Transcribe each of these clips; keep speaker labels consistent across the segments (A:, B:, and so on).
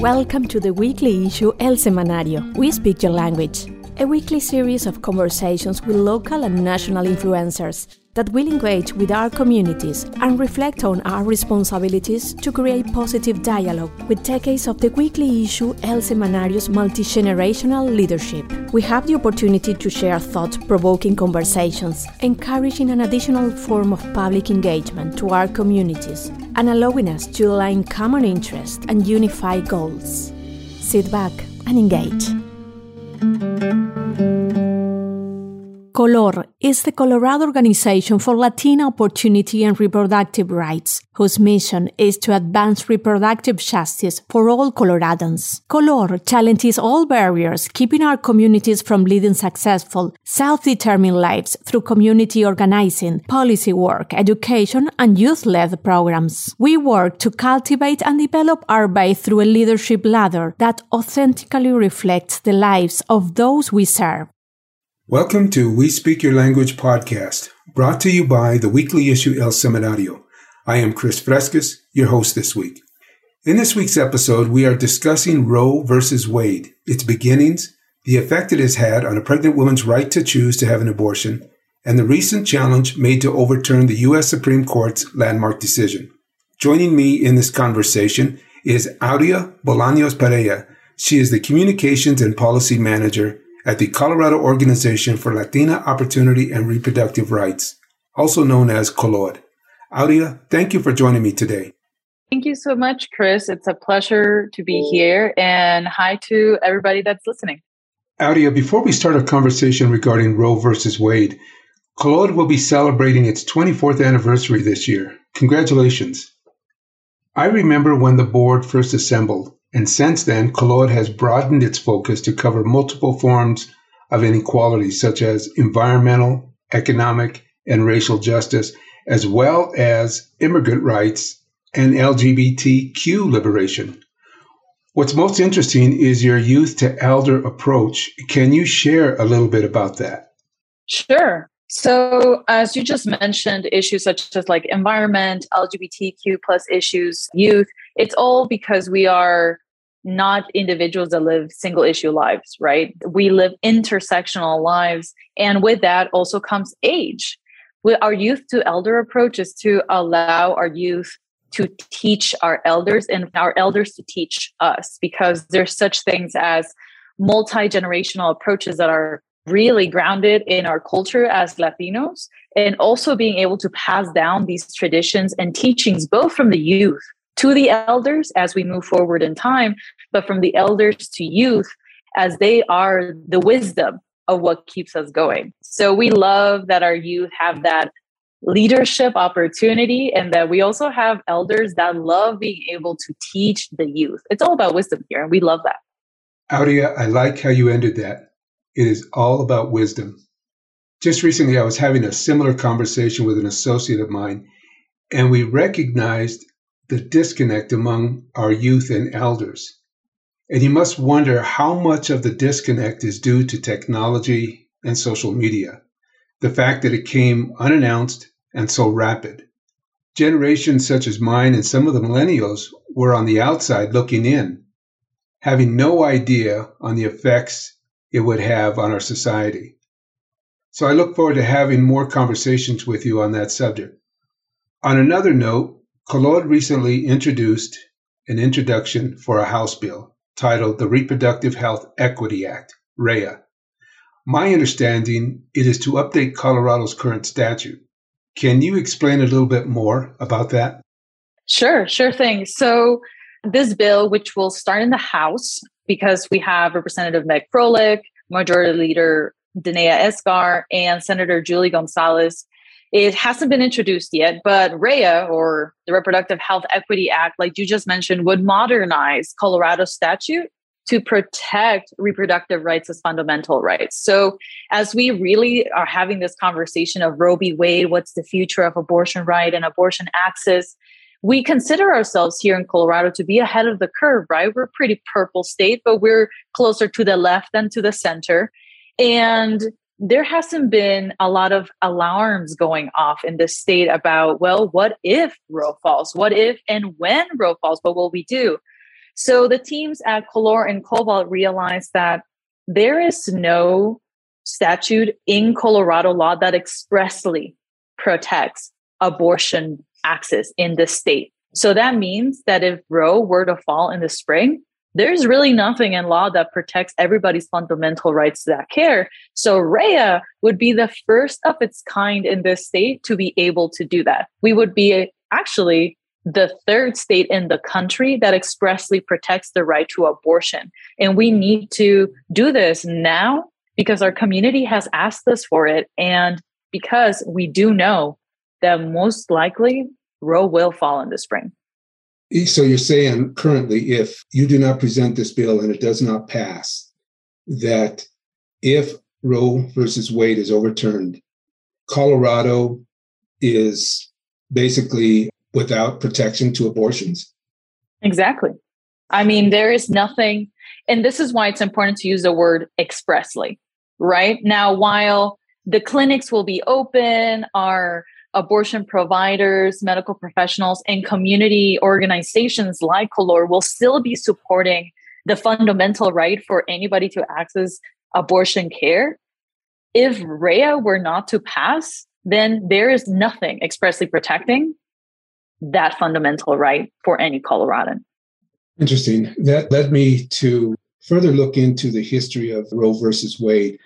A: Welcome to the weekly issue El Semanario. We speak your language. A weekly series of conversations with local and national influencers that will engage with our communities and reflect on our responsibilities to create positive dialogue with decades of the weekly issue El Semanario's multi-generational leadership. We have the opportunity to share thought-provoking conversations, encouraging an additional form of public engagement to our communities and allowing us to align common interests and unify goals. Sit back and engage. Color is the Colorado Organization for Latina Opportunity and Reproductive Rights, whose mission is to advance reproductive justice for all Coloradans. Color challenges all barriers, keeping our communities from leading successful, self-determined lives through community organizing, policy work, education, and youth-led programs. We work to cultivate and develop our way through a leadership ladder that authentically reflects the lives of those we serve.
B: Welcome to We Speak Your Language podcast, brought to you by the weekly issue El Semanario. I am Chris Fresquez, your host this week. In this week's episode, we are discussing Roe versus Wade, its beginnings, the effect it has had on a pregnant woman's right to choose to have an abortion, and the recent challenge made to overturn the U.S. Supreme Court's landmark decision. Joining me in this conversation is Aurea Bolaños Perea. She is the Communications and Policy Manager at the Colorado Organization for Latina Opportunity and Reproductive Rights, also known as COLORD. Aurea, thank you for joining me today.
C: Thank you so much, Chris. It's a pleasure to be here, and hi to everybody that's listening.
B: Aurea, before we start our conversation regarding Roe versus Wade, COLORD will be celebrating its 24th anniversary this year. Congratulations. I remember when the board first assembled and since then, COLORD has broadened its focus to cover multiple forms of inequality, such as environmental, economic, and racial justice, as well as immigrant rights and LGBTQ liberation. What's most interesting is your youth to elder approach. Can you share a little bit about that?
C: Sure. So, as you just mentioned, issues such as like environment, LGBTQ plus issues, youth, it's all because we are not individuals that live single issue lives, right? We live intersectional lives. And with that also comes age. With our youth to elder approach is to allow our youth to teach our elders and our elders to teach us because there's such things as multi-generational approaches that are really grounded in our culture as Latinos and also being able to pass down these traditions and teachings both from the youth to the elders as we move forward in time, but from the elders to youth as they are the wisdom of what keeps us going. So we love that our youth have that leadership opportunity and that we also have elders that love being able to teach the youth. It's all about wisdom here, and we love that.
B: Aurea, I like how you ended that. It is all about wisdom. Just recently, I was having a similar conversation with an associate of mine, and we recognized the disconnect among our youth and elders. And you must wonder how much of the disconnect is due to technology and social media, the fact that it came unannounced and so rapid. Generations such as mine and some of the millennials were on the outside looking in, having no idea on the effects it would have on our society. So I look forward to having more conversations with you on that subject. On another note, COLORD recently introduced an introduction for a House bill titled the Reproductive Health Equity Act, RHEA. My understanding it is to update Colorado's current statute. Can you explain a little bit more about that?
C: Sure, sure thing. So this bill, which will start in the House, because we have Representative Meg Froelich, Majority Leader Daneya Esgar, and Senator Julie Gonzales it hasn't been introduced yet, but RHEA or the Reproductive Health Equity Act, like you just mentioned, would modernize Colorado's statute to protect reproductive rights as fundamental rights. So, as we really are having this conversation of Roe v. Wade, what's the future of abortion right and abortion access? We consider ourselves here in Colorado to be ahead of the curve, right? We're a pretty purple state, but we're closer to the left than to the center. And there hasn't been a lot of alarms going off in the state about, well, what if Roe falls? What if and when Roe falls? What will we do? So the teams at Color and Cobalt realized that there is no statute in Colorado law that expressly protects abortion access in the state. So that means that if Roe were to fall in the spring, there's really nothing in law that protects everybody's fundamental rights to that care. So RHEA would be the first of its kind in this state to be able to do that. We would be actually the third state in the country that expressly protects the right to abortion. And we need to do this now because our community has asked us for it. And because we do know that most likely Roe will fall in the spring.
B: So you're saying currently, if you do not present this bill and it does not pass, that if Roe versus Wade is overturned, Colorado is basically without protection to abortions?
C: Exactly. I mean, there is nothing, and this is why it's important to use the word expressly, right? Now, while the clinics will be open, our abortion providers, medical professionals, and community organizations like Color will still be supporting the fundamental right for anybody to access abortion care. If RHEA were not to pass, then there is nothing expressly protecting that fundamental right for any Coloradan.
B: Interesting. That led me to further look into the history of Roe versus Wade.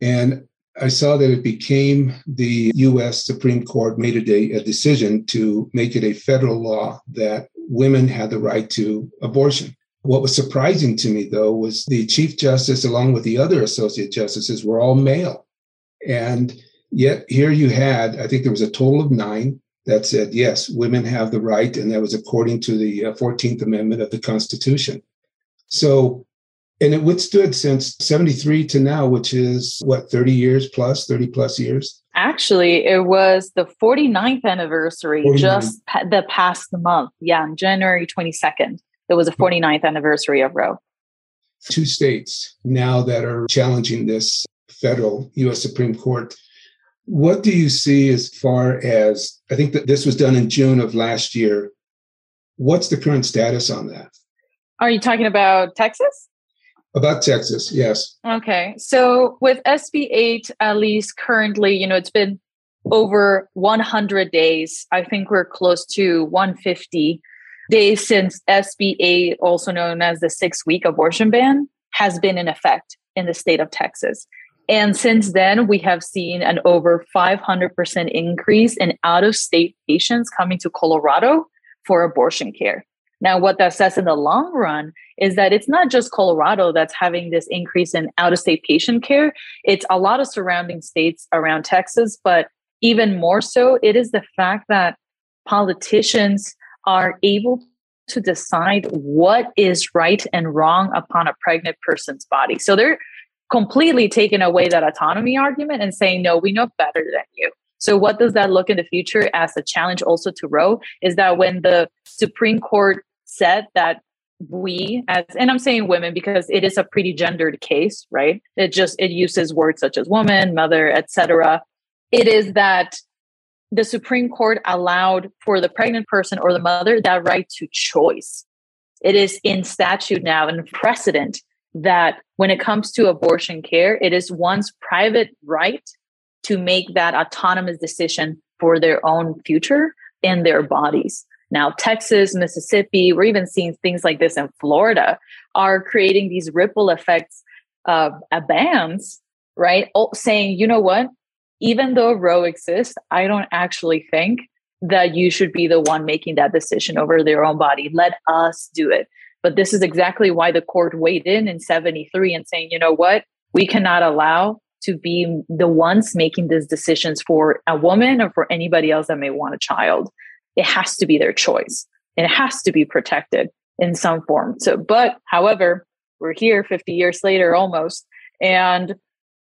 B: And I saw that it became the US Supreme Court made a, a decision to make it a federal law that women had the right to abortion. What was surprising to me, though, was the Chief Justice, along with the other associate justices, were all male. And yet, here you had, I think there was a total of nine that said, yes, women have the right. And that was according to the 14th uh, Amendment of the Constitution. So and it withstood since 73 to now which is what 30 years plus 30 plus years?
C: Actually it was the 49th anniversary 49. just the past month. Yeah on january 22nd it was a 49th anniversary of roe.
B: Two states now that are challenging this federal us supreme court. What do you see as far as i think that this was done in june of last year. What's the current status on that?
C: Are you talking about texas
B: about Texas, yes.
C: Okay. So with SB 8, at least currently, you know, it's been over 100 days. I think we're close to 150 days since SB 8, also known as the six week abortion ban, has been in effect in the state of Texas. And since then, we have seen an over 500% increase in out of state patients coming to Colorado for abortion care. Now, what that says in the long run is that it's not just Colorado that's having this increase in out of state patient care, it's a lot of surrounding states around Texas. But even more so, it is the fact that politicians are able to decide what is right and wrong upon a pregnant person's body. So they're completely taking away that autonomy argument and saying, no, we know better than you. So, what does that look in the future as a challenge also to Roe? Is that when the Supreme Court said that we as and i'm saying women because it is a pretty gendered case right? It just it uses words such as woman mother etc it is that the supreme court allowed for the pregnant person or the mother that right to choice. It is in statute now and precedent that when it comes to abortion care it is one's private right to make that autonomous decision for their own future and their bodies now, Texas, Mississippi, we're even seeing things like this in Florida, are creating these ripple effects of uh, bans, right? saying, you know what? Even though Roe exists, I don't actually think that you should be the one making that decision over their own body. Let us do it. But this is exactly why the court weighed in in 73 and saying, you know what? We cannot allow to be the ones making these decisions for a woman or for anybody else that may want a child it has to be their choice and it has to be protected in some form. So, but however, we're here 50 years later almost, and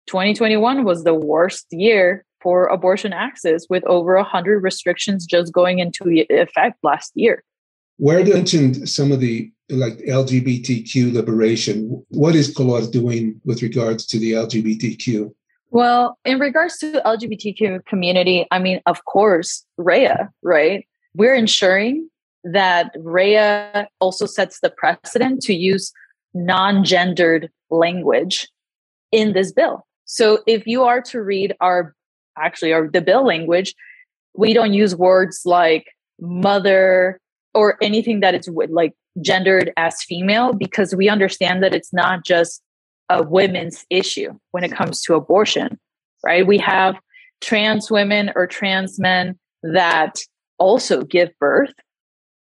C: 2021 was the worst year for abortion access with over 100 restrictions just going into effect last year.
B: Where you mentioned some of the like LGBTQ liberation, what is Color doing with regards to the LGBTQ?
C: Well, in regards to LGBTQ community, I mean, of course, Rhea, right? We're ensuring that Rhea also sets the precedent to use non-gendered language in this bill. So if you are to read our actually our the bill language, we don't use words like mother or anything that is like gendered as female because we understand that it's not just a women's issue when it comes to abortion, right? We have trans women or trans men that also give birth.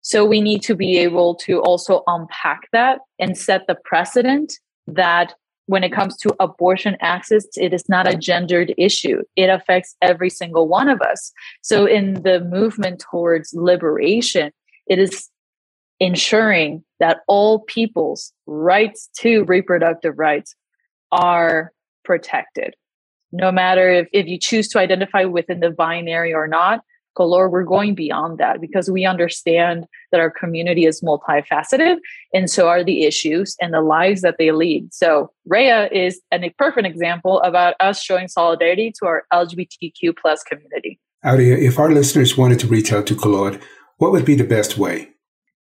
C: So we need to be able to also unpack that and set the precedent that when it comes to abortion access, it is not a gendered issue. It affects every single one of us. So in the movement towards liberation, it is ensuring that all people's rights to reproductive rights are protected. No matter if, if you choose to identify within the binary or not, Color, we're going beyond that because we understand that our community is multifaceted and so are the issues and the lives that they lead. So Rhea is an, a perfect example about us showing solidarity to our LGBTQ plus community.
B: Aurea, if our listeners wanted to reach out to Color, what would be the best way?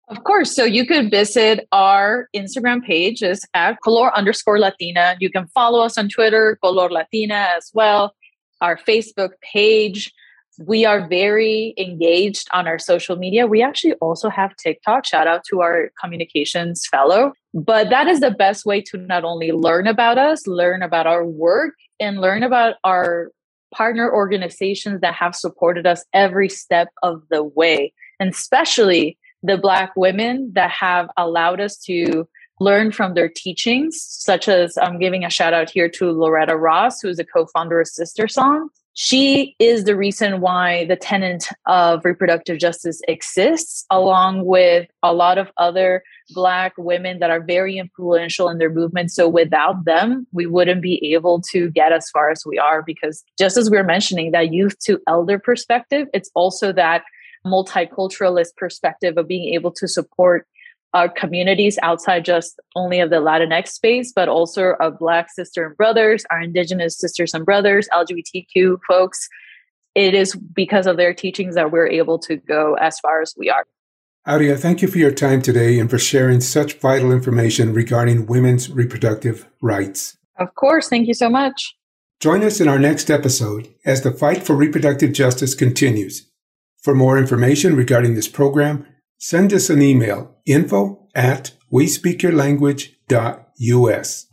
C: Of course. So you could visit our Instagram page is at color underscore Latina. You can follow us on Twitter, color Latina as well. Our Facebook page. We are very engaged on our social media. We actually also have TikTok. Shout out to our communications fellow. But that is the best way to not only learn about us, learn about our work, and learn about our partner organizations that have supported us every step of the way. And especially the Black women that have allowed us to learn from their teachings, such as I'm giving a shout out here to Loretta Ross, who is a co founder of SisterSong. She is the reason why the tenant of reproductive justice exists, along with a lot of other Black women that are very influential in their movement. So, without them, we wouldn't be able to get as far as we are because, just as we are mentioning, that youth to elder perspective, it's also that multiculturalist perspective of being able to support our communities outside just only of the Latinx space, but also our Black sister and brothers, our Indigenous sisters and brothers, LGBTQ folks. It is because of their teachings that we're able to go as far as we are.
B: Aurea, thank you for your time today and for sharing such vital information regarding women's reproductive rights.
C: Of course. Thank you so much.
B: Join us in our next episode as the fight for reproductive justice continues. For more information regarding this program, send us an email info at wespeakyourlanguage.us.